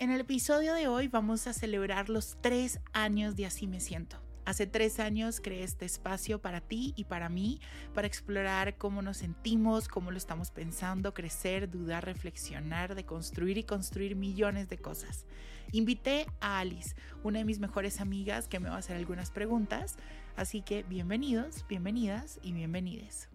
En el episodio de hoy vamos a celebrar los tres años de Así Me Siento. Hace tres años creé este espacio para ti y para mí, para explorar cómo nos sentimos, cómo lo estamos pensando, crecer, dudar, reflexionar, de construir y construir millones de cosas. Invité a Alice, una de mis mejores amigas, que me va a hacer algunas preguntas. Así que bienvenidos, bienvenidas y bienvenides.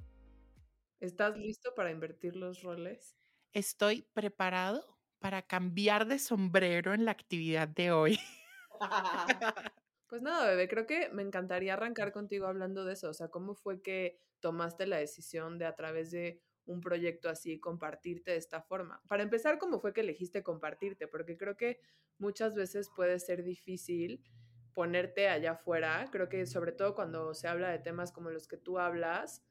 ¿Estás listo para invertir los roles? Estoy preparado para cambiar de sombrero en la actividad de hoy. Pues nada, bebé, creo que me encantaría arrancar contigo hablando de eso. O sea, ¿cómo fue que tomaste la decisión de a través de un proyecto así compartirte de esta forma? Para empezar, ¿cómo fue que elegiste compartirte? Porque creo que muchas veces puede ser difícil ponerte allá afuera. Creo que sobre todo cuando se habla de temas como los que tú hablas,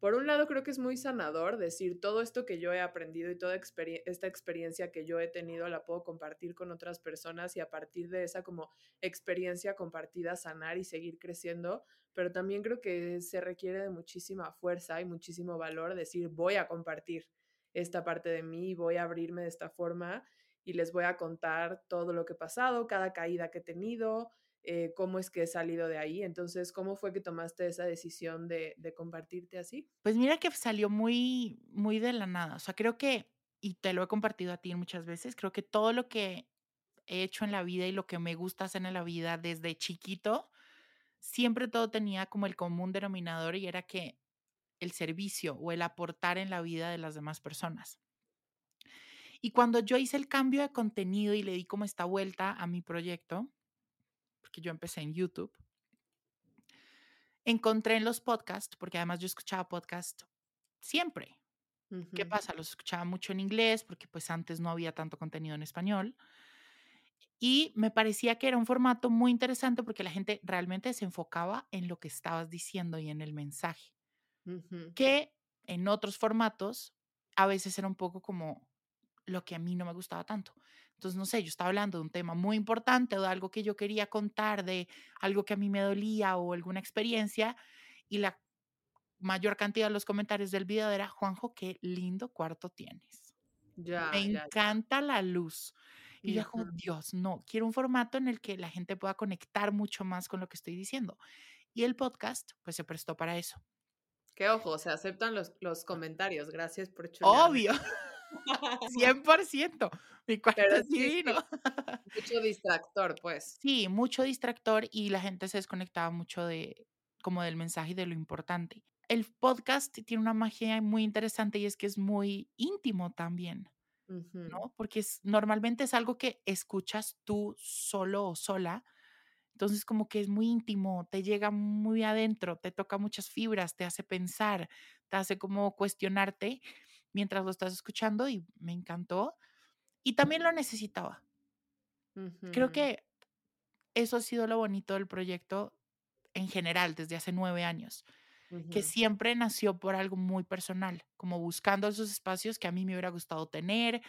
por un lado creo que es muy sanador decir todo esto que yo he aprendido y toda esta experiencia que yo he tenido la puedo compartir con otras personas y a partir de esa como experiencia compartida sanar y seguir creciendo, pero también creo que se requiere de muchísima fuerza y muchísimo valor decir voy a compartir esta parte de mí, voy a abrirme de esta forma y les voy a contar todo lo que he pasado, cada caída que he tenido, eh, cómo es que he salido de ahí. Entonces, ¿cómo fue que tomaste esa decisión de, de, compartirte así? Pues mira que salió muy, muy de la nada. O sea, creo que, y te lo he compartido a ti muchas veces, creo que todo lo que he hecho en la vida y lo que me gusta hacer en la vida desde chiquito, siempre todo tenía como el común denominador y era que el servicio o el aportar en la vida de las demás personas. Y cuando yo hice el cambio de contenido y le di como esta vuelta a mi proyecto, porque yo empecé en YouTube, encontré en los podcasts, porque además yo escuchaba podcast siempre. ¿Qué pasa? Los escuchaba mucho en inglés, porque pues antes no había tanto contenido en español. Y me parecía que era un formato muy interesante porque la gente realmente se enfocaba en lo que estabas diciendo y en el mensaje. Que en otros formatos a veces era un poco como lo que a mí no me gustaba tanto. Entonces, no sé, yo estaba hablando de un tema muy importante o de algo que yo quería contar, de algo que a mí me dolía o alguna experiencia, y la mayor cantidad de los comentarios del video era, Juanjo, qué lindo cuarto tienes. Ya, me encanta la luz. Y yo como, Dios, no, quiero un formato en el que la gente pueda conectar mucho más con lo que estoy diciendo. Y el podcast, pues se prestó para eso. Qué ojo, se aceptan los, los comentarios. Gracias por chulearme. Obvio. 100%. Mi cuarto es divino. mucho distractor, pues. Sí, mucho distractor y la gente se desconectaba mucho de como del mensaje y de lo importante. El podcast tiene una magia muy interesante y es que es muy íntimo también, ¿no? Porque es, normalmente es algo que escuchas tú solo o sola, entonces como que es muy íntimo, te llega muy adentro, te toca muchas fibras, te hace pensar, te hace como cuestionarte mientras lo estás escuchando y me encantó. Y también lo necesitaba. Creo que eso ha sido lo bonito del proyecto en general desde hace nueve años, que siempre nació por algo muy personal, como buscando esos espacios que a mí me hubiera gustado tener,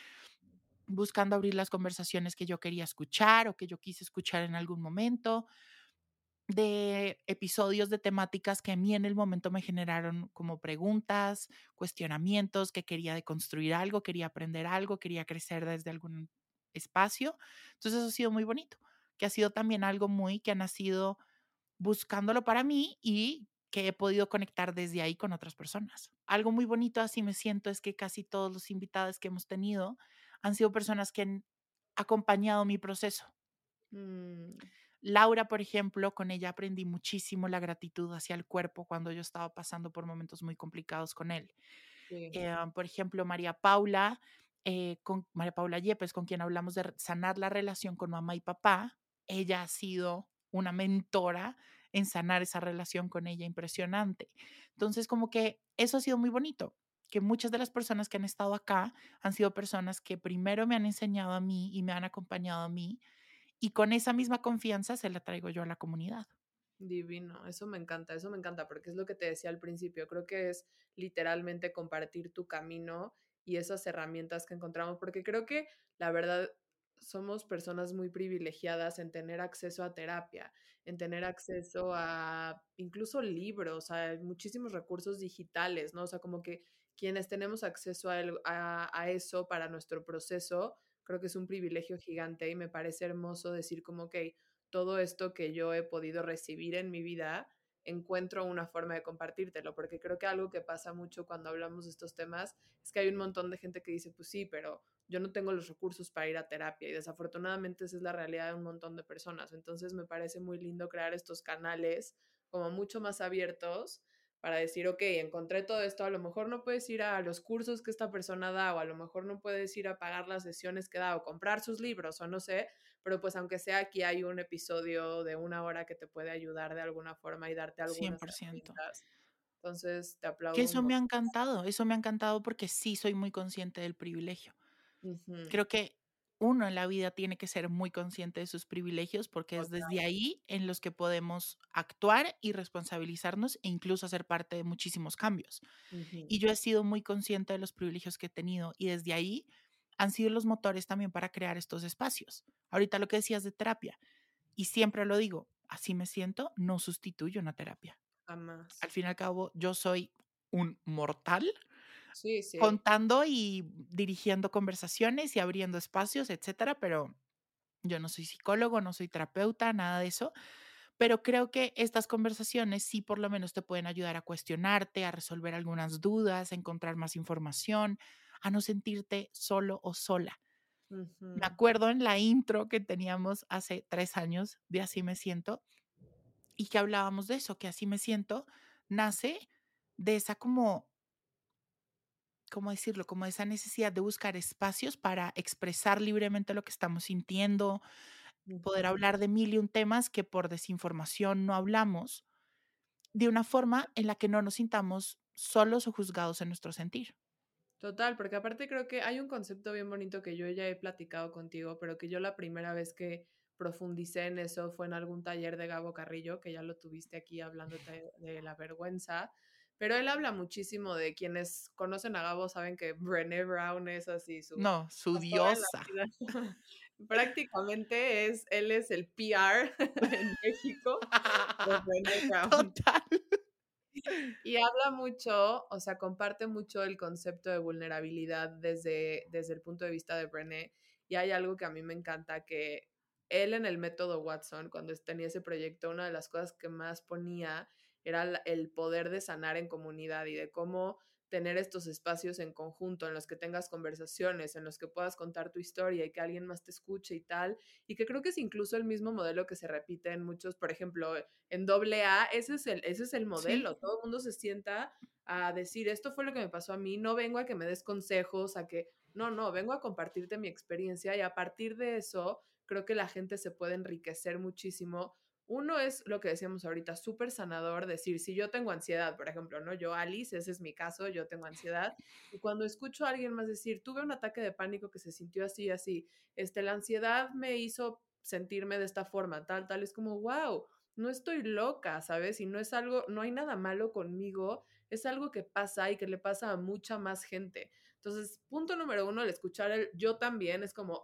buscando abrir las conversaciones que yo quería escuchar o que yo quise escuchar en algún momento, de episodios de temáticas que a mí en el momento me generaron como preguntas, cuestionamientos, que quería deconstruir algo, quería aprender algo, quería crecer desde algún espacio. Entonces eso ha sido muy bonito, que ha sido también algo muy que ha nacido buscándolo para mí y que he podido conectar desde ahí con otras personas. Algo muy bonito, así me siento, es que casi todos los invitados que hemos tenido han sido personas que han acompañado mi proceso. Mm. Laura, por ejemplo, con ella aprendí muchísimo la gratitud hacia el cuerpo cuando yo estaba pasando por momentos muy complicados con él. Eh, por ejemplo, María Paula, eh, con María Paula Yepes, con quien hablamos de sanar la relación con mamá y papá, ella ha sido una mentora en sanar esa relación con ella impresionante. Entonces, como que eso ha sido muy bonito, que muchas de las personas que han estado acá han sido personas que primero me han enseñado a mí y me han acompañado a mí, y con esa misma confianza se la traigo yo a la comunidad. Divino, eso me encanta, eso me encanta, porque es lo que te decía al principio, creo que es literalmente compartir tu camino y esas herramientas que encontramos, porque creo que la verdad somos personas muy privilegiadas en tener acceso a terapia, en tener acceso a incluso libros, a muchísimos recursos digitales, ¿no? O sea, como que quienes tenemos acceso a, a, eso para nuestro proceso, creo que es un privilegio gigante y me parece hermoso decir como, que todo esto que yo he podido recibir en mi vida, encuentro una forma de compartírtelo, porque creo que algo que pasa mucho cuando hablamos de estos temas es que hay un montón de gente que dice, pues sí, pero yo no tengo los recursos para ir a terapia y desafortunadamente esa es la realidad de un montón de personas. Entonces me parece muy lindo crear estos canales como mucho más abiertos para decir, ok, encontré todo esto, a lo mejor no puedes ir a los cursos que esta persona da o a lo mejor no puedes ir a pagar las sesiones que da o comprar sus libros o no sé, pero pues aunque sea aquí hay un episodio de una hora que te puede ayudar de alguna forma y darte algunas 100%. Entonces, te aplaudo. Que eso me ha encantado, eso me ha encantado porque sí soy muy consciente del privilegio. Creo que uno en la vida tiene que ser muy consciente de sus privilegios porque es desde ahí en los que podemos actuar y responsabilizarnos e incluso hacer parte de muchísimos cambios. Y yo he sido muy consciente de los privilegios que he tenido y desde ahí han sido los motores también para crear estos espacios. Ahorita lo que decías de terapia, y siempre lo digo, así me siento, no sustituyo una terapia. Jamás. Al fin y al cabo, yo soy un mortal contando y dirigiendo conversaciones y abriendo espacios, etcétera, pero yo no soy psicólogo, no soy terapeuta, nada de eso. Pero creo que estas conversaciones sí por lo menos te pueden ayudar a cuestionarte, a resolver algunas dudas, a encontrar más información, a no sentirte solo o sola. Me acuerdo en la intro que teníamos hace tres años de Así me siento y que hablábamos de eso, que Así me siento nace de esa como ¿cómo decirlo? Como esa necesidad de buscar espacios para expresar libremente lo que estamos sintiendo, poder hablar de mil y un temas que por desinformación no hablamos, de una forma en la que no nos sintamos solos o juzgados en nuestro sentir. Total, porque aparte creo que hay un concepto bien bonito que yo ya he platicado contigo, pero que yo la primera vez que profundicé en eso fue en algún taller de Gabo Carrillo, que ya lo tuviste aquí hablando de la vergüenza, pero él habla muchísimo de quienes conocen a Gabo, saben que Brené Brown es así su... No, su diosa. Prácticamente es, él es el PR en México de Brené Brown. Total. Y habla mucho, o sea, comparte mucho el concepto de vulnerabilidad desde, desde el punto de vista de Brené. Y hay algo que a mí me encanta, que él en el método Watson, cuando tenía ese proyecto, una de las cosas que más ponía era el poder de sanar en comunidad y de cómo tener estos espacios en conjunto en los que tengas conversaciones, en los que puedas contar tu historia y que alguien más te escuche y tal, y que creo que es incluso el mismo modelo que se repite en muchos, por ejemplo, en doble A, ese es el, ese es el modelo, todo el mundo se sienta a decir, esto fue lo que me pasó a mí, no vengo a que me des consejos, a que, no, no, vengo a compartirte mi experiencia y a partir de eso creo que la gente se puede enriquecer muchísimo uno es lo que decíamos ahorita, súper sanador, decir, si yo tengo ansiedad, por ejemplo, ¿no? Yo, Alice, ese es mi caso, yo tengo ansiedad, y cuando escucho a alguien más decir, tuve un ataque de pánico que se sintió así, así, este, la ansiedad me hizo sentirme de esta forma, tal, tal, es como, wow, no estoy loca, ¿sabes? Y no es algo, no hay nada malo conmigo, es algo que pasa y que le pasa a mucha más gente. Entonces, punto número uno, el escuchar el yo también es como,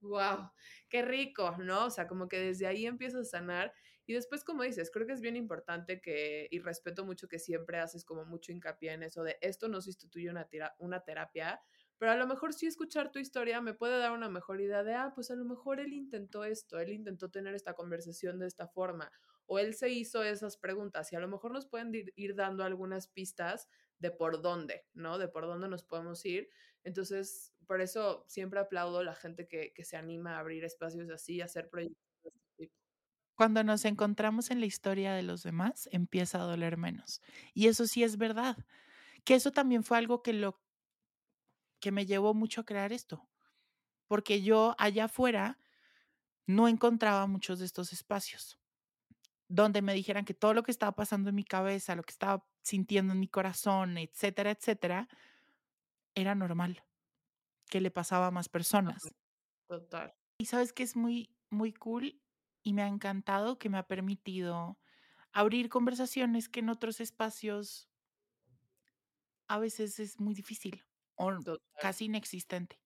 wow, qué rico, ¿no? O sea, como que desde ahí empiezas a sanar y después, como dices, creo que es bien importante que, y respeto mucho que siempre haces como mucho hincapié en eso de esto no sustituye una, una terapia, pero a lo mejor sí escuchar tu historia me puede dar una mejor idea de, ah, pues a lo mejor él intentó esto, él intentó tener esta conversación de esta forma, o él se hizo esas preguntas y a lo mejor nos pueden ir, dando algunas pistas de por dónde, ¿no? De por dónde nos podemos ir. Entonces, por eso siempre aplaudo a la gente que, que se anima a abrir espacios así, a hacer proyectos de este tipo. Cuando nos encontramos en la historia de los demás, empieza a doler menos. Y eso sí es verdad. Que eso también fue algo que lo que me llevó mucho a crear esto. Porque yo allá afuera no encontraba muchos de estos espacios. donde me dijeran que todo lo que estaba pasando en mi cabeza, lo que estaba sintiendo en mi corazón, etcétera, etcétera, era normal, que le pasaba a más personas. Total. Y sabes que es muy, muy cool y me ha encantado que me ha permitido abrir conversaciones que en otros espacios a veces es muy difícil o casi inexistente.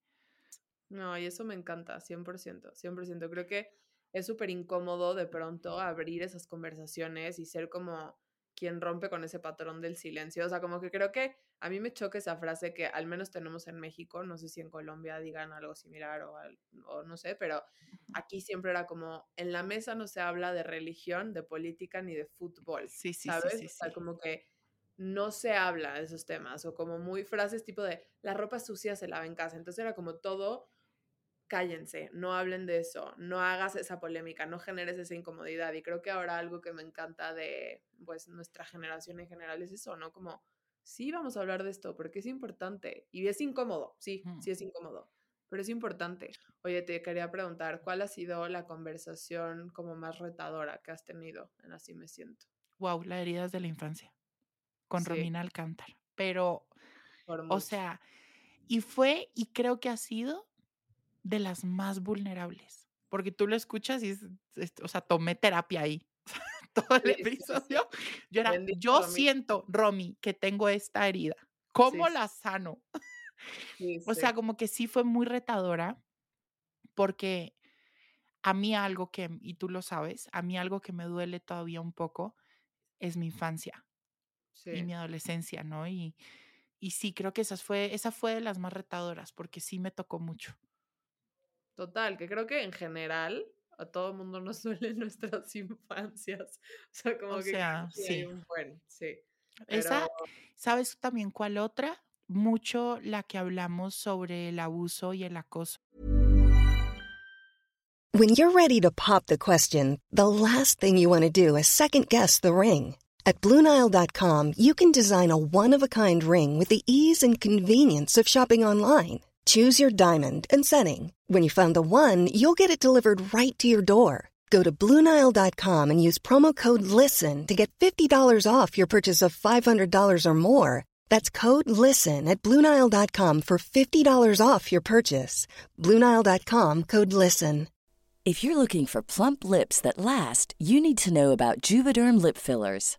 No, y eso me encanta, 100%, 100%. Creo que es súper incómodo de pronto abrir esas conversaciones y ser como quien rompe con ese patrón del silencio. O sea, como que creo que a mí me choca esa frase que al menos tenemos en México, no sé si en Colombia digan algo similar o, o no sé, pero aquí siempre era como, en la mesa no se habla de religión, de política ni de fútbol. Sí, sí, ¿sabes? Sí, o sea, como que no se habla de esos temas o como muy frases tipo de la ropa sucia se lava en casa. Entonces era como todo cállense, no hablen de eso, no hagas esa polémica, no generes esa incomodidad. Y creo que ahora algo que me encanta de pues nuestra generación en general es eso, ¿no? Como, sí, vamos a hablar de esto porque es importante y es incómodo, sí, sí es incómodo, pero es importante. Oye, te quería preguntar, ¿cuál ha sido la conversación como más retadora que has tenido en Así me siento? Wow, la heridas de la infancia con Romina Alcántar. Pero, o sea, y fue y creo que ha sido de las más vulnerables, porque tú lo escuchas y es, o sea, tomé terapia ahí. Todo el episodio. Yo era, yo siento, Romy, que tengo esta herida. ¿Cómo la sano? o sea, como que sí fue muy retadora, porque a mí algo que, y tú lo sabes, a mí algo que me duele todavía un poco es mi infancia y mi adolescencia, ¿no? Y, y sí, creo que esa fue, esa fue de las más retadoras, porque sí me tocó mucho. Total, que creo que en general a todo el mundo nos duelen nuestras infancias. O sea, como que sea, sí. un buen, sí. Esa, ¿sabes también cuál otra? Mucho la que hablamos sobre el abuso y el acoso. When you're ready to pop the question, the last thing you want to do is second guess the ring. At BlueNile.com, you can design a one-of-a-kind ring with the ease and convenience of shopping online. Choose your diamond and setting. When you find the one, you'll get it delivered right to your door. Go to Bluenile.com and use promo code LISTEN to get $50 off your purchase of $500 or more. That's code LISTEN at Bluenile.com for $50 off your purchase. Bluenile.com code LISTEN. If you're looking for plump lips that last, you need to know about Juvederm Lip Fillers.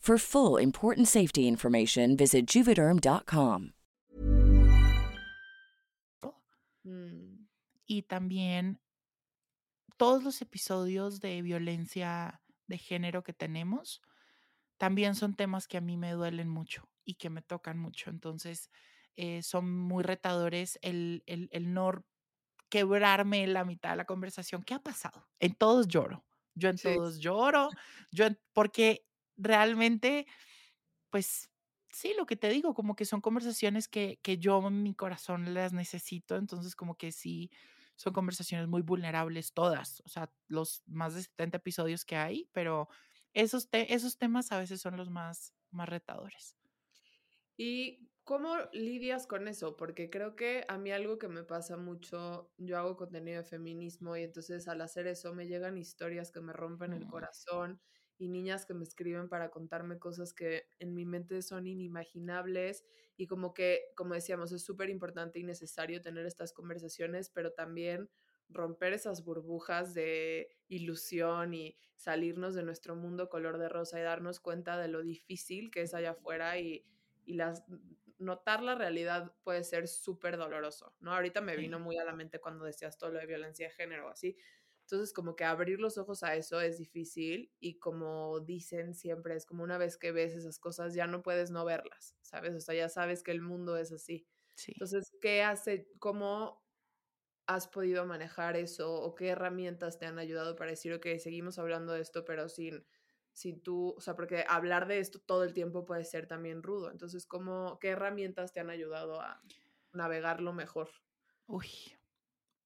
For full important safety information, visit juvederm.com. Mm. Y también todos los episodios de violencia de género que tenemos también son temas que a mí me duelen mucho y que me tocan mucho. Entonces, eh, son muy retadores el, el, el no quebrarme en la mitad de la conversación. ¿Qué ha pasado? En todos lloro. Yo en todos lloro, yo porque realmente, pues sí, lo que te digo, como que son conversaciones que, que yo en mi corazón las necesito, entonces como que sí, son conversaciones muy vulnerables todas, o sea, los más de 70 episodios que hay, pero esos, esos temas a veces son los más, más retadores. ¿Y cómo lidias con eso? Porque creo que a mí algo que me pasa mucho, yo hago contenido de feminismo y entonces al hacer eso me llegan historias que me rompen el mm. Y niñas que me escriben para contarme cosas que en mi mente son inimaginables y como que, como decíamos, es súper importante y necesario tener estas conversaciones, pero también romper esas burbujas de ilusión y salirnos de nuestro mundo color de rosa y darnos cuenta de lo difícil que es allá afuera y, y las, notar la realidad puede ser súper doloroso, ¿no? Ahorita me vino muy a la mente cuando decías todo lo de violencia de género, así. Entonces, como que abrir los ojos a eso es difícil y como dicen siempre, es como una vez que ves esas cosas ya no puedes no verlas, ¿sabes? O sea, ya sabes que el mundo es así. Entonces, ¿qué hace, cómo has podido manejar eso o qué herramientas te han ayudado para decir, ok, seguimos hablando de esto, pero sin, sin tú, o sea, porque hablar de esto todo el tiempo puede ser también rudo. Entonces, ¿cómo, ¿qué herramientas te han ayudado a navegarlo mejor? Uy,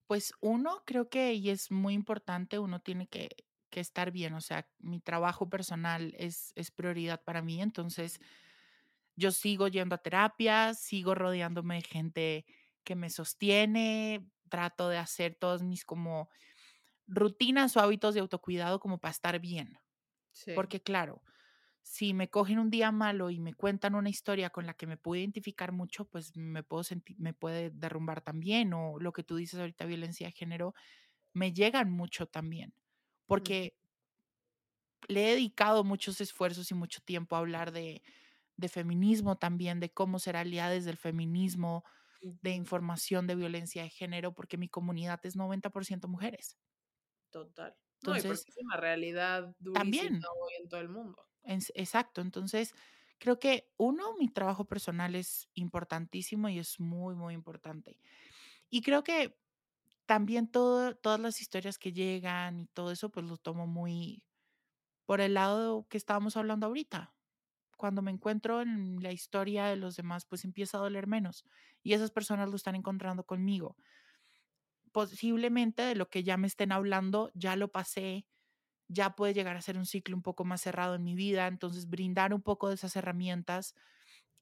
pues uno, creo que, y es muy importante, uno tiene que, que estar bien, o sea, mi trabajo personal es, es prioridad para mí, entonces yo sigo yendo a terapia, sigo rodeándome de gente que me sostiene, trato de hacer todos mis como rutinas o hábitos de autocuidado como para estar bien. Porque claro, si me cogen un día malo y me cuentan una historia con la que me puedo identificar mucho, pues me puedo sentir, me puede derrumbar también. O lo que tú dices ahorita, violencia de género, me llegan mucho también. Porque le he dedicado muchos esfuerzos y mucho tiempo a hablar de, de feminismo también, de cómo ser aliadas del feminismo, de información de violencia de género, porque mi comunidad es 90% mujeres. Total. Entonces, es una realidad durísima también, hoy en todo el mundo. Exacto. Entonces, creo que uno, mi trabajo personal es importantísimo y es muy, muy importante. Y creo que también todas las historias que llegan y todo eso, pues lo tomo muy por el lado que estábamos hablando ahorita. Cuando me encuentro en la historia de los demás, pues empieza a doler menos. Y esas personas lo están encontrando conmigo posiblemente de lo que ya me estén hablando, ya lo pasé, ya puede llegar a ser un ciclo un poco más cerrado en mi vida, entonces brindar un poco de esas herramientas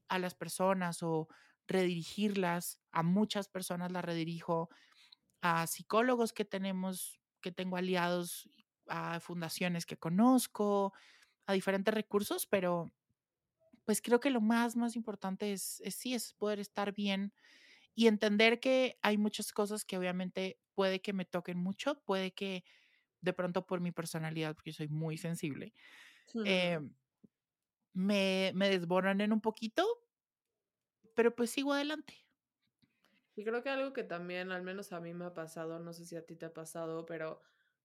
a las personas o redirigirlas, a muchas personas las redirijo, a psicólogos que tenemos, que tengo aliados, a fundaciones que conozco, a diferentes recursos, pero pues creo que lo más, más importante es, es sí, es poder estar bien y entender que hay muchas cosas que obviamente puede que me toquen mucho, puede que de pronto por mi personalidad, porque soy muy sensible, eh, me, me desboronen un poquito, pero pues sigo adelante. Y creo que algo que también, al menos a mí me ha pasado, no sé si a ti te ha pasado, pero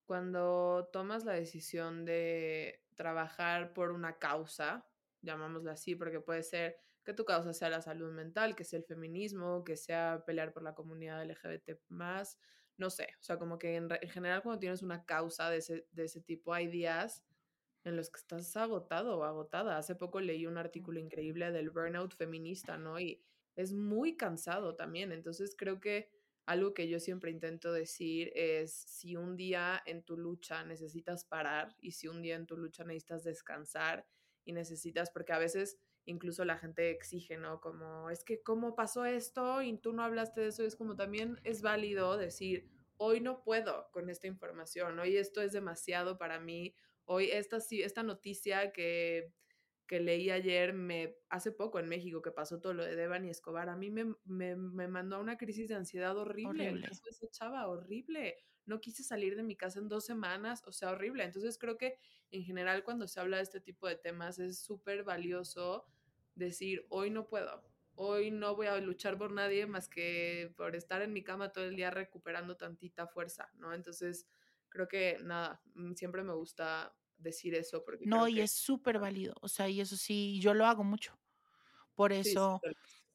cuando tomas la decisión de trabajar por una causa, llamámosla así, porque puede ser que tu causa sea la salud mental, que sea el feminismo, que sea pelear por la comunidad LGBT más, no sé, o sea, como que en, general cuando tienes una causa de ese, de ese tipo hay días en los que estás agotado o agotada. Hace poco leí un artículo increíble del burnout feminista, ¿no? Y es muy cansado también, entonces creo que algo que yo siempre intento decir es si un día en tu lucha necesitas parar y si un día en tu lucha necesitas descansar y necesitas, porque a veces incluso la gente exige, ¿no? Como, es que, ¿cómo pasó esto? Y tú no hablaste de eso. es como también es válido decir, hoy no puedo con esta información, hoy esto es demasiado para mí, hoy esta, esta noticia que, que leí ayer, me, hace poco en México que pasó todo lo de Devan y Escobar, a mí me, me, me mandó a una crisis de ansiedad horrible, horrible. esa chava, horrible. No quise salir de mi casa en dos semanas, o sea, horrible. Entonces creo que en general cuando se habla de este tipo de temas es súper valioso decir, hoy no puedo, hoy no voy a luchar por nadie más que por estar en mi cama todo el día recuperando tantita fuerza, ¿no? Entonces, creo que nada, mm, siempre me gusta decir eso. Porque no, y es súper válido, o sea, y eso sí, yo lo hago mucho. Por eso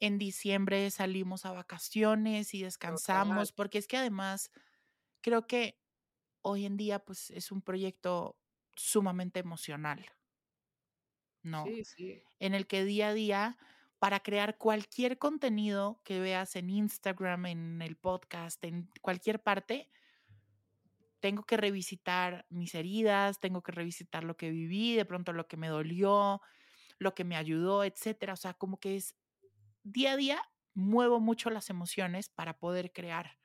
en diciembre salimos a vacaciones y descansamos, porque es que además creo que hoy en día pues es un proyecto sumamente emocional. ¿No? Sí, sí. En el que día a día, para crear cualquier contenido que veas en Instagram, en el podcast, en cualquier parte, tengo que revisitar mis heridas, tengo que revisitar lo que viví, de pronto lo que me dolió, lo que me ayudó, etcétera. O sea, como que es día a día muevo mucho las emociones para poder crear.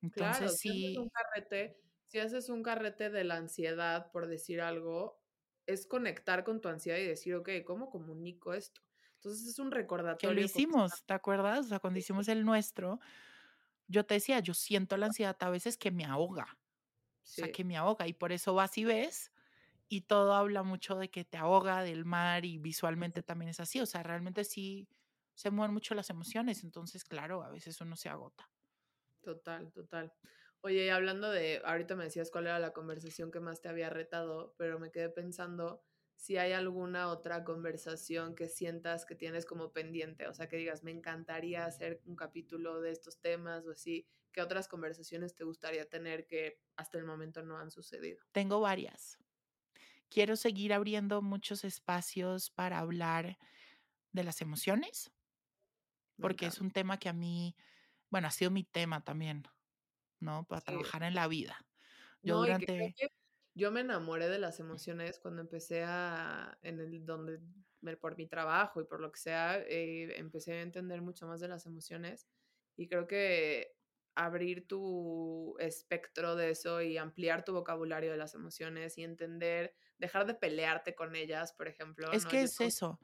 Entonces, claro, si un carrete, si haces un carrete de la ansiedad, por decir algo, es conectar con tu ansiedad y decir, ok, ¿cómo comunico esto? Entonces es un recordatorio. Que lo hicimos, ¿te acuerdas? O sea, cuando hicimos el nuestro, yo te decía, yo siento la ansiedad a veces que me ahoga. O sea, que me ahoga y por eso vas y ves y todo habla mucho de que te ahoga del mar y visualmente también es así. O sea, realmente sí se mueven mucho las emociones, entonces, claro, a veces uno se agota. total, total. Oye, y hablando de, ahorita me decías cuál era la conversación que más te había retado, pero me quedé pensando si hay alguna otra conversación que sientas que tienes como pendiente, o sea, que digas, me encantaría hacer un capítulo de estos temas o así, ¿qué otras conversaciones te gustaría tener que hasta el momento no han sucedido? Tengo varias. Quiero seguir abriendo muchos espacios para hablar de las emociones, porque es un tema que a mí, bueno, ha sido mi tema también, ¿no? Para Sí. trabajar en la vida. Yo No, durante, que yo me enamoré de las emociones cuando empecé a, en el, donde, por mi trabajo y por lo que sea, eh, empecé a entender mucho más de las emociones y creo que abrir tu espectro de eso y ampliar tu vocabulario de las emociones y entender, dejar de pelearte con ellas, por ejemplo, es ¿no? que Yo es tengo, eso,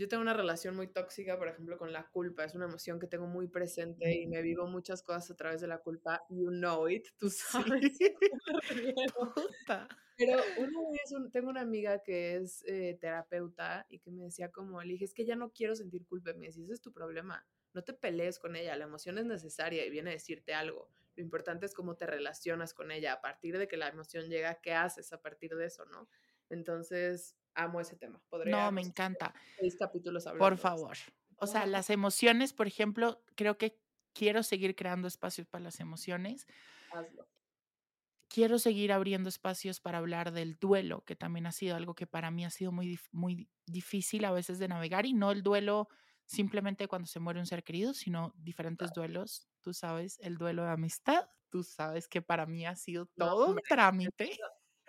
yo tengo una relación muy tóxica, por ejemplo, con la culpa, es una emoción que tengo muy presente y me vivo muchas cosas a través de la culpa, you know it, tú sí, sabes puta. Pero una vez un- tengo una amiga que es eh, terapeuta y que me decía como, le dije, es que ya no quiero sentir culpa. Me decía, ese es tu problema. No te pelees con ella, la emoción es necesaria y viene a decirte algo. Lo importante es cómo te relacionas con ella. A partir de que la emoción llega, ¿qué haces a partir de eso, no? Entonces, amo ese tema. No, me encanta. seis capítulos Por hablando favor. O sea, las emociones, por ejemplo, creo que quiero seguir creando espacios para las emociones. Hazlo. Quiero seguir abriendo espacios para hablar del duelo, que también ha sido algo que para mí ha sido muy, muy difícil a veces de navegar y no el duelo simplemente cuando se muere un ser querido, sino diferentes duelos. Tú sabes, el duelo de amistad, tú sabes que para mí ha sido No, todo un hombre, trámite.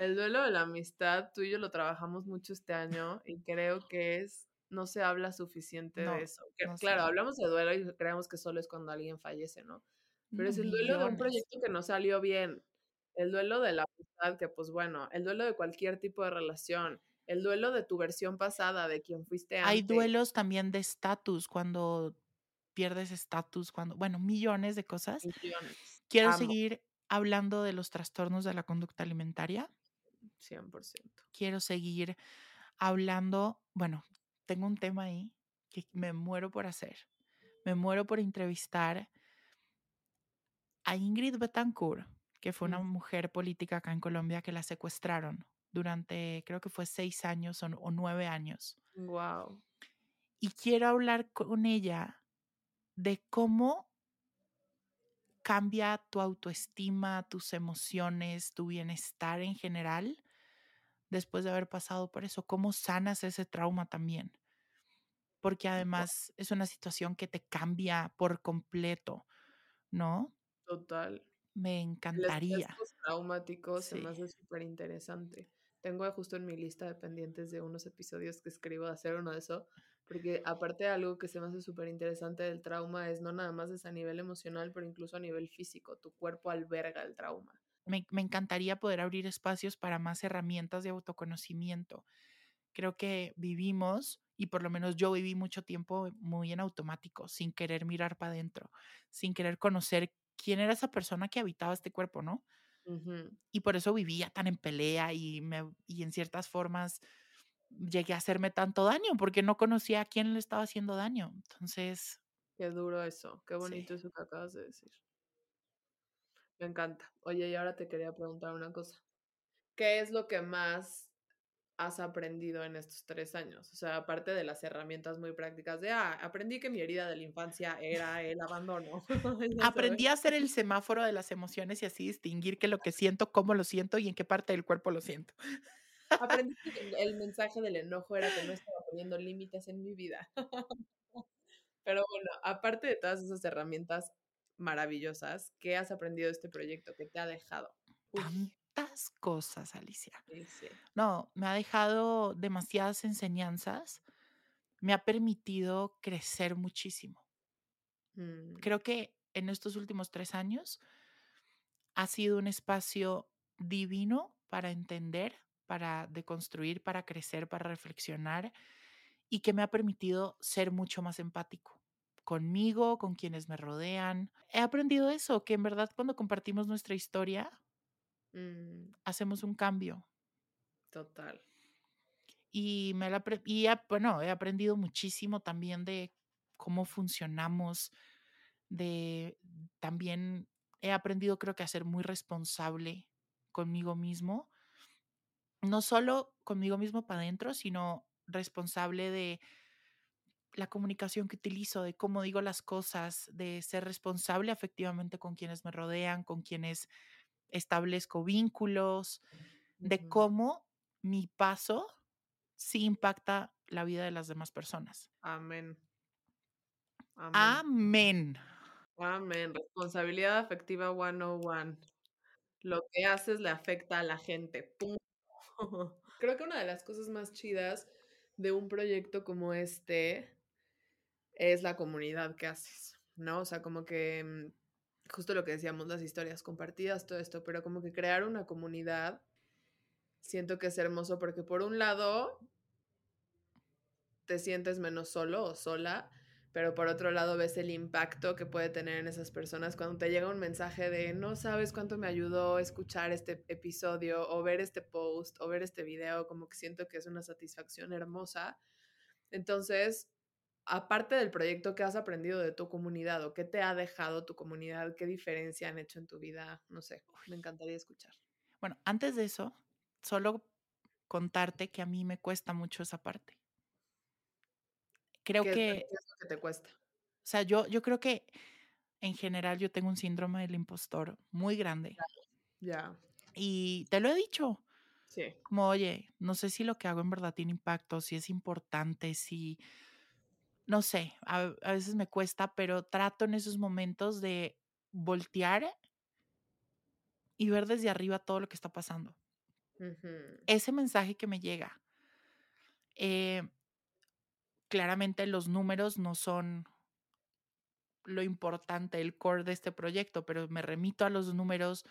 El duelo de la amistad, tú y yo lo trabajamos mucho este año y creo que es, no se habla suficiente No, de eso. Que- no claro, sé. hablamos de duelo y creemos que solo es cuando alguien fallece, ¿no? Pero es el duelo de un proyecto que no salió bien, el duelo de la amistad, que pues bueno, el duelo de cualquier tipo de relación, el duelo de tu versión pasada, de quien fuiste Hay antes. duelos también de estatus, cuando pierdes estatus, cuando, bueno, millones de cosas. Millones. Quiero Amo, seguir hablando de los trastornos de la conducta alimentaria. 100%. Quiero seguir hablando, bueno, tengo un tema ahí que me muero por hacer. Me muero por entrevistar a Ingrid Betancourt, que fue una Mm. mujer política acá en Colombia que la secuestraron durante, creo que fue seis años o, o nueve años. Wow. Y quiero hablar con ella de cómo cambia tu autoestima, tus emociones, tu bienestar en general después de haber pasado por eso, cómo sanas ese trauma también. Porque además es una situación que te cambia por completo, ¿no? Total. Me encantaría. postraumático se Sí. me hace súper interesante. Tengo justo en mi lista de pendientes de unos episodios que escribo de hacer uno de eso, porque aparte de algo que se me hace súper interesante del trauma es no nada más es a nivel emocional, pero incluso a nivel físico. Tu cuerpo alberga el trauma. Me, me encantaría poder abrir espacios para más herramientas de autoconocimiento. Creo que vivimos, y por lo menos yo viví mucho tiempo muy en automático, sin querer mirar para adentro, sin querer conocer quién era esa persona que habitaba este cuerpo, ¿no? Y por eso vivía tan en pelea y, me, y en ciertas formas llegué a hacerme tanto daño, porque no conocía a quién le estaba haciendo daño. Entonces, Qué duro eso, qué sí. bonito eso que acabas de decir. Me encanta. Oye, y ahora te quería preguntar una cosa. ¿Qué es lo que más has aprendido en estos tres años? O sea, aparte de las herramientas muy prácticas de, ah, aprendí que mi herida de la infancia era el abandono. Aprendí a hacer el semáforo de las emociones y así distinguir qué es lo que siento, cómo lo siento y en qué parte del cuerpo lo siento. Aprendí que el- el mensaje del enojo era que no estaba poniendo límites en mi vida. Pero bueno, aparte de todas esas herramientas maravillosas, ¿qué has aprendido de este proyecto que te ha dejado? Uy, Tantas cosas, Alicia. sí, sí. No, me ha dejado demasiadas enseñanzas, me ha permitido crecer muchísimo. Mm, Creo que en estos últimos tres años ha sido un espacio divino para entender, para deconstruir, para crecer, para reflexionar y que me ha permitido ser mucho más empático. Conmigo, con quienes me rodean. He aprendido eso, que en verdad cuando compartimos nuestra historia, Mm, hacemos un cambio. total. Y, me la, y bueno, he aprendido muchísimo también de cómo funcionamos, de también he aprendido creo que a ser muy responsable conmigo mismo, no solo conmigo mismo para adentro, sino responsable de la comunicación que utilizo, de cómo digo las cosas, de ser responsable efectivamente con quienes me rodean, con quienes establezco vínculos, de cómo mi paso sí impacta la vida de las demás personas. Amén. Amén. Amén. Amén. Responsabilidad afectiva 101. Lo que haces le afecta a la gente. Punto. Creo que una de las cosas más chidas de un proyecto como este es la comunidad que haces, ¿no? O sea, como que mm, justo lo que decíamos, las historias compartidas, todo esto, pero como que crear una comunidad, siento que es hermoso porque por un lado te sientes menos solo o sola, pero por otro lado ves el impacto que puede tener en esas personas cuando te llega un mensaje de no sabes cuánto me ayudó escuchar este episodio o ver este post o ver este video, como que siento que es una satisfacción hermosa. Entonces, aparte del proyecto, ¿qué has aprendido de tu comunidad o qué te ha dejado tu comunidad? ¿Qué diferencia han hecho en tu vida? No sé, me encantaría escuchar. Bueno, antes de eso, solo contarte que a mí me cuesta mucho esa parte. Creo ¿Qué, es- que, qué es lo que te cuesta? o sea, yo, yo creo que en general yo tengo un síndrome del impostor muy grande Ya, y te lo he dicho, sí. como, oye, no sé si lo que hago en verdad tiene impacto, si es importante, si, no sé, a, a veces me cuesta, pero trato en esos momentos de voltear y ver desde arriba todo lo que está pasando. Ese mensaje que me llega, eh, claramente los números no son lo importante, el core de este proyecto, pero me remito a los números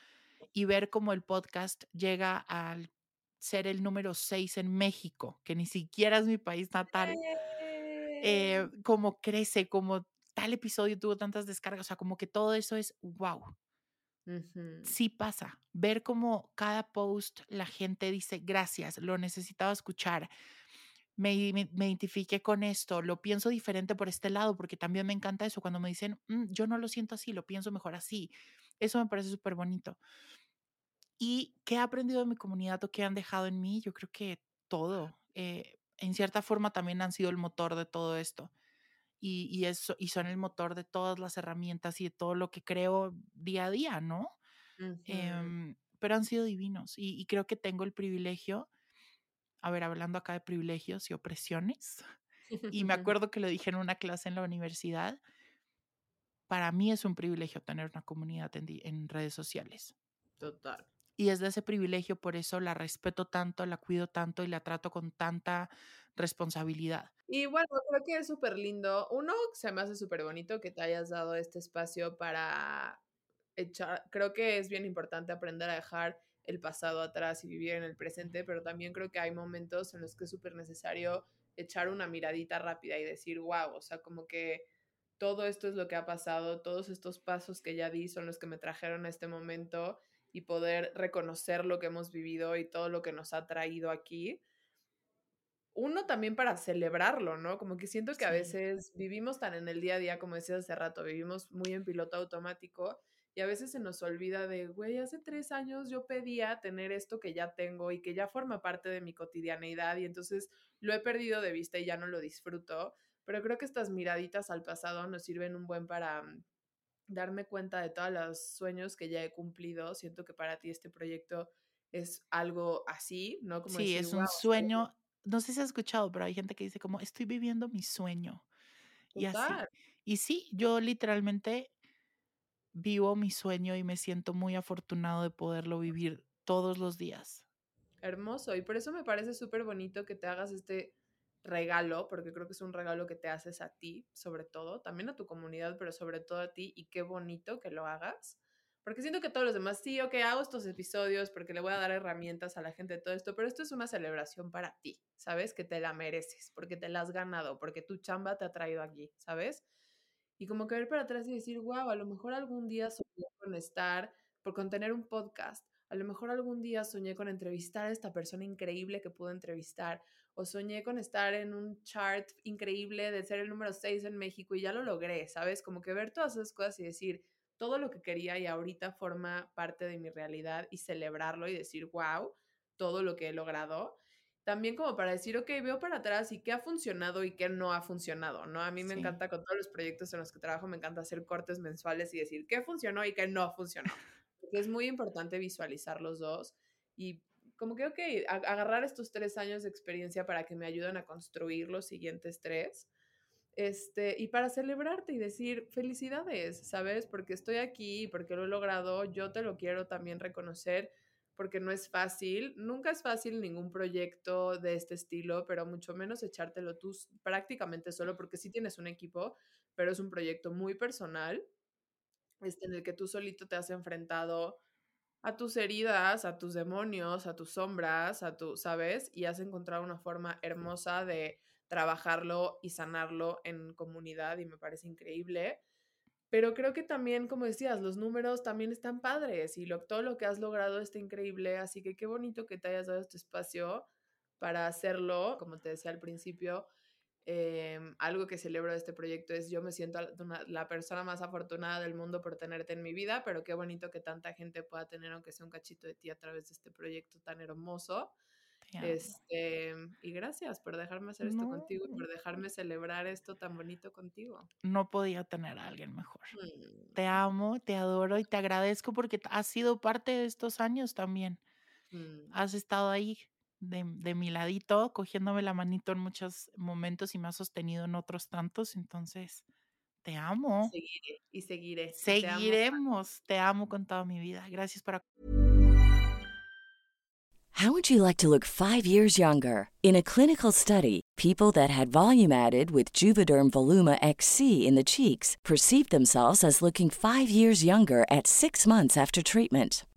y ver cómo el podcast llega al ser el número 6 en México, que ni siquiera es mi país natal, eh, cómo crece, como tal episodio tuvo tantas descargas, o sea, como que todo eso es wow. Sí pasa, ver cómo cada post la gente dice gracias, lo necesitaba escuchar, me, me, me identifiqué con esto, lo pienso diferente por este lado, porque también me encanta eso, cuando me dicen, "Mm, yo no lo siento así, lo pienso mejor así. Eso me parece súper bonito. ¿Y qué he aprendido de mi comunidad o qué han dejado en mí? Yo creo que todo. eh, en cierta forma también han sido el motor de todo esto. Y, y, eso, y son el motor de todas las herramientas y de todo lo que creo día a día, ¿no? Em, pero han sido divinos y, y creo que tengo el privilegio, a ver, hablando acá de privilegios y opresiones, y me acuerdo que lo dije en una clase en la universidad, para mí es un privilegio tener una comunidad en redes sociales. Total. Y es de ese privilegio, por eso la respeto tanto, la cuido tanto y la trato con tanta responsabilidad. Y bueno, creo que es súper lindo. Uno, se me hace súper bonito que te hayas dado este espacio para echar, creo que es bien importante aprender a dejar el pasado atrás y vivir en el presente, pero también creo que hay momentos en los que es súper necesario echar una miradita rápida y decir, wow, o sea, como que todo esto es lo que ha pasado, todos estos pasos que ya di son los que me trajeron a este momento y poder reconocer lo que hemos vivido y todo lo que nos ha traído aquí. Uno también para celebrarlo, ¿no? Como que siento que a veces vivimos tan en el día a día, como decías hace rato, vivimos muy en piloto automático y a veces se nos olvida de, güey, hace tres años yo pedía tener esto que ya tengo y que ya forma parte de mi cotidianeidad y entonces lo he perdido de vista y ya no lo disfruto, pero creo que estas miraditas al pasado nos sirven un buen para mm, darme cuenta de todos los sueños que ya he cumplido. Siento que para ti este proyecto es algo así, ¿no? Como Sí, decir, es wow, un sueño. No sé si has escuchado, pero hay gente que dice como, estoy viviendo mi sueño. Y así. Y sí, yo literalmente vivo mi sueño y me siento muy afortunado de poderlo vivir todos los días. Hermoso. Y por eso me parece súper bonito que te hagas este regalo, porque creo que es un regalo que te haces a ti, sobre todo, también a tu comunidad, pero sobre todo a ti. Y qué bonito que lo hagas. Porque siento que todos los demás, sí, ok, hago estos episodios porque le voy a dar herramientas a la gente de todo esto, pero esto es una celebración para ti, ¿sabes? Que te la mereces, porque te la has ganado, porque tu chamba te ha traído aquí, ¿sabes? Y como que ver para atrás y decir, wow, a lo mejor algún día soñé con estar, por contener un podcast, a lo mejor algún día soñé con entrevistar a esta persona increíble que pude entrevistar, o soñé con estar en un chart increíble de ser el número 6 en México y ya lo logré, ¿sabes? Como que ver todas esas cosas y decir, todo lo que quería y ahorita forma parte de mi realidad y celebrarlo y decir, wow, todo lo que he logrado. También como para decir, ok, veo para atrás y qué ha funcionado y qué no ha funcionado, ¿no? A mí me encanta con todos los proyectos en los que trabajo, me encanta hacer cortes mensuales y decir qué funcionó y qué no funcionó. Porque es muy importante visualizar los dos y como que, agarrar estos tres años de experiencia para que me ayuden a construir los siguientes tres este, y para celebrarte y decir felicidades, ¿sabes? Porque estoy aquí, porque lo he logrado, yo te lo quiero también reconocer, porque no es fácil, nunca es fácil ningún proyecto de este estilo, pero mucho menos echártelo tú prácticamente solo, porque sí tienes un equipo, pero es un proyecto muy personal, este, en el que tú solito te has enfrentado a tus heridas, a tus demonios, a tus sombras, a tu, ¿sabes? Y has encontrado una forma hermosa de trabajarlo y sanarlo en comunidad y me parece increíble. Pero creo que también, como decías, los números también están padres y lo, todo lo que has logrado está increíble, así que qué bonito que te hayas dado este espacio para hacerlo, como te decía al principio. Em, algo que celebro de este proyecto es yo me siento la persona más afortunada del mundo por tenerte en mi vida, pero qué bonito que tanta gente pueda tener, aunque sea un cachito de ti, a través de este proyecto tan hermoso. Este, y gracias por dejarme hacer esto contigo y por dejarme celebrar esto tan bonito contigo. No podía tener a alguien mejor. Mm. Te amo, te adoro y te agradezco porque has sido parte de estos años también. Mm. Has estado ahí de, de, mi ladito, cogiéndome la manito en muchos momentos y me has sostenido en otros tantos. Entonces, te amo. Seguiré y seguiré. Seguiremos. Te amo, te amo con toda mi vida. Gracias por How would you like to look five years younger? In a clinical study, people that had volume added with Juvederm Voluma XC in the cheeks perceived themselves as looking five years younger at six months after treatment.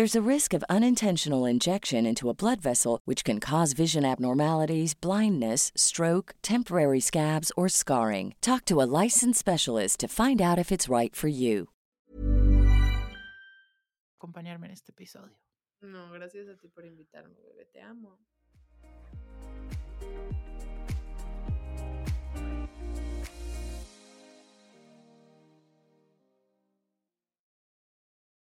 There's a risk of unintentional injection into a blood vessel, which can cause vision abnormalities, blindness, stroke, temporary scabs, or scarring. Talk to a licensed specialist to find out if it's right for you. Acompañarme en este episodio. No, gracias a ti por invitarme, bebé. Te amo.